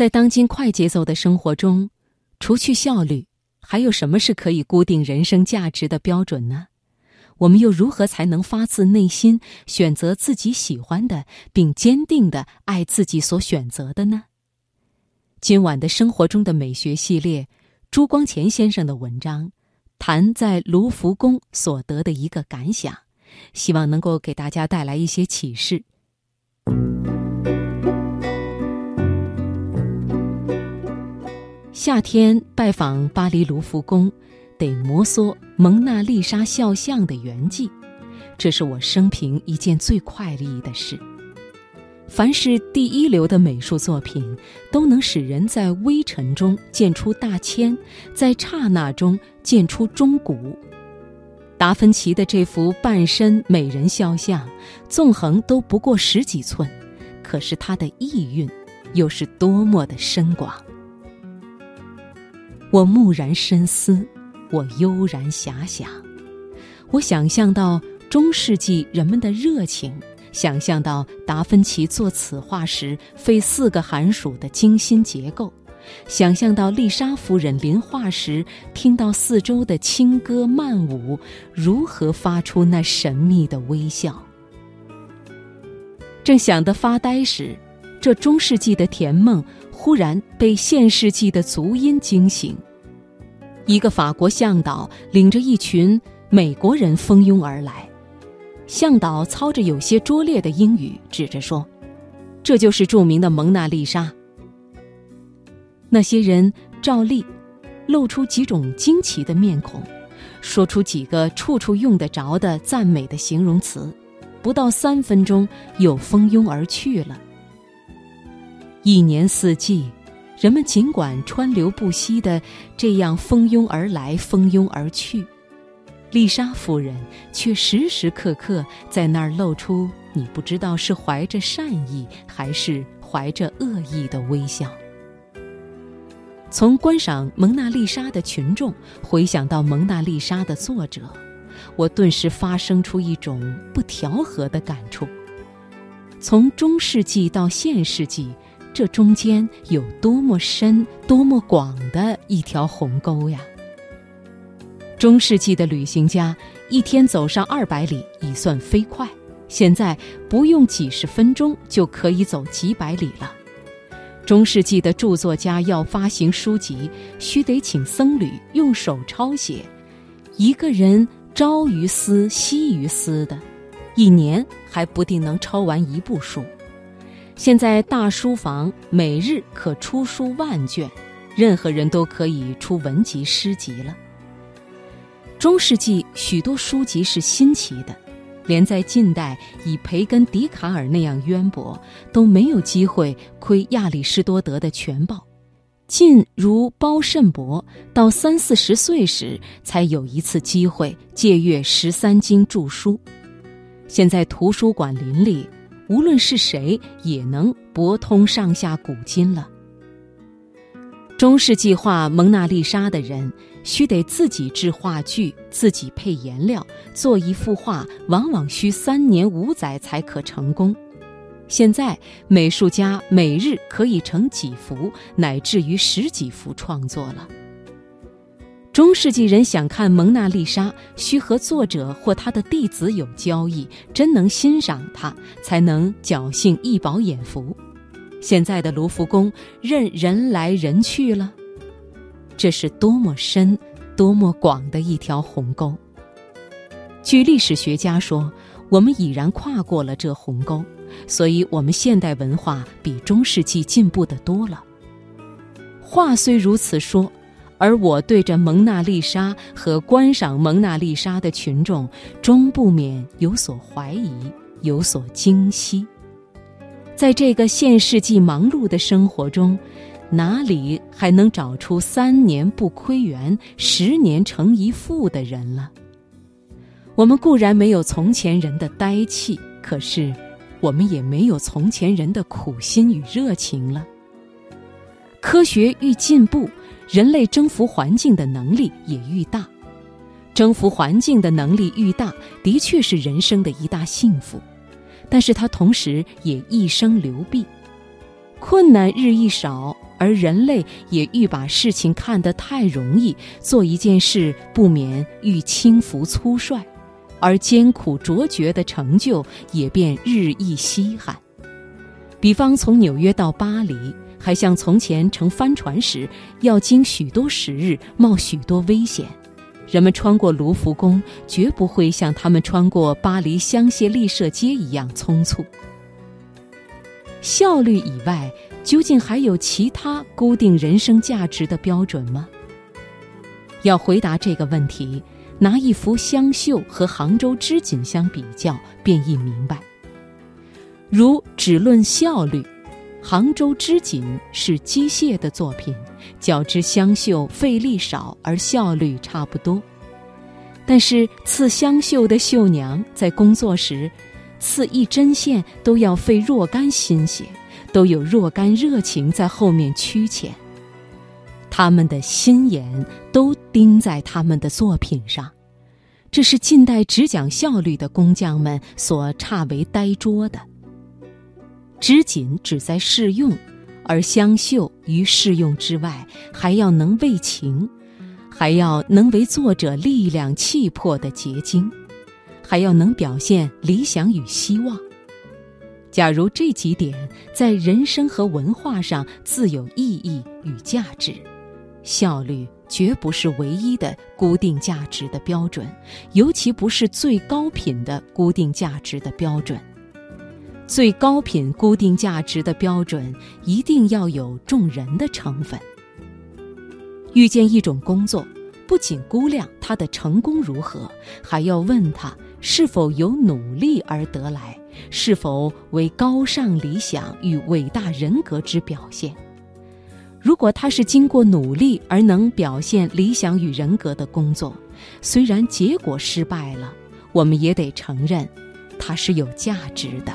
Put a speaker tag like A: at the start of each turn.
A: 在当今快节奏的生活中，除去效率，还有什么是可以固定人生价值的标准呢？我们又如何才能发自内心选择自己喜欢的，并坚定的爱自己所选择的呢？今晚的生活中的美学系列，朱光潜先生的文章，谈在卢浮宫所得的一个感想，希望能够给大家带来一些启示。夏天拜访巴黎卢浮宫，得摩挲蒙娜丽莎肖像的原迹，这是我生平一件最快意的事。凡是第一流的美术作品，都能使人在微尘中见出大千，在刹那中见出中古。达芬奇的这幅半身美人肖像，纵横都不过十几寸，可是它的意蕴，又是多么的深广。我蓦然深思，我悠然遐想，我想象到中世纪人们的热情。想象到达芬奇作此画时费四个寒暑的精心结构，想象到丽莎夫人临画时听到四周的轻歌曼舞，如何发出那神秘的微笑。正想得发呆时，这中世纪的甜梦忽然被现世纪的足音惊醒。一个法国向导领着一群美国人蜂拥而来。向导操着有些拙劣的英语，指着说：“这就是著名的蒙娜丽莎。”那些人照例露出几种惊奇的面孔，说出几个处处用得着的赞美的形容词，不到三分钟又蜂拥而去了。一年四季，人们尽管川流不息的这样蜂拥而来，蜂拥而去。丽莎夫人却时时刻刻在那儿露出你不知道是怀着善意还是怀着恶意的微笑。从观赏蒙娜丽莎的群众回想到蒙娜丽莎的作者，我顿时发生出一种不调和的感触。从中世纪到现世纪，这中间有多么深、多么广的一条鸿沟呀！中世纪的旅行家一天走上二百里已算飞快，现在不用几十分钟就可以走几百里了。中世纪的著作家要发行书籍，须得请僧侣用手抄写，一个人朝于斯，夕于斯的，一年还不定能抄完一部书。现在大书房每日可出书万卷，任何人都可以出文集诗集了。中世纪许多书籍是新奇的，连在近代以培根、笛卡尔那样渊博，都没有机会窥亚里士多德的全报。近如包慎伯到三四十岁时，才有一次机会借阅十三经著书。现在图书馆林立，无论是谁也能博通上下古今了。中世纪画蒙娜丽莎的人，需得自己制画具，自己配颜料，做一幅画，往往需三年五载才可成功。现在美术家每日可以成几幅，乃至于十几幅创作了。中世纪人想看蒙娜丽莎，需和作者或他的弟子有交易，真能欣赏他，才能侥幸一饱眼福。现在的卢浮宫任人来人去了，这是多么深、多么广的一条鸿沟。据历史学家说，我们已然跨过了这鸿沟，所以我们现代文化比中世纪进步的多了。话虽如此说，而我对着蒙娜丽莎和观赏蒙娜丽莎的群众，终不免有所怀疑，有所惊惜。在这个现世纪忙碌的生活中，哪里还能找出三年不亏元、十年成一富的人了？我们固然没有从前人的呆气，可是我们也没有从前人的苦心与热情了。科学愈进步，人类征服环境的能力也愈大。征服环境的能力愈大，的确是人生的一大幸福。但是它同时也一生流弊，困难日益少，而人类也愈把事情看得太容易，做一件事不免愈轻浮粗率，而艰苦卓绝的成就也便日益稀罕。比方从纽约到巴黎，还像从前乘帆船时要经许多时日，冒许多危险。人们穿过卢浮宫，绝不会像他们穿过巴黎香榭丽舍街一样匆促。效率以外，究竟还有其他固定人生价值的标准吗？要回答这个问题，拿一幅湘绣和杭州织锦相比较，便易明白。如只论效率，杭州织锦是机械的作品，较之湘绣费力少而效率差不多。但是刺湘绣的绣娘在工作时，刺一针线都要费若干心血，都有若干热情在后面驱遣。他们的心眼都盯在他们的作品上，这是近代只讲效率的工匠们所差为呆拙的。织锦只在试用，而湘绣于试用之外，还要能为情，还要能为作者力量气魄的结晶，还要能表现理想与希望。假如这几点在人生和文化上自有意义与价值，效率绝不是唯一的固定价值的标准，尤其不是最高品的固定价值的标准。最高品固定价值的标准一定要有重人的成分。遇见一种工作，不仅估量他的成功如何，还要问他是否有努力而得来，是否为高尚理想与伟大人格之表现。如果他是经过努力而能表现理想与人格的工作，虽然结果失败了，我们也得承认，它是有价值的。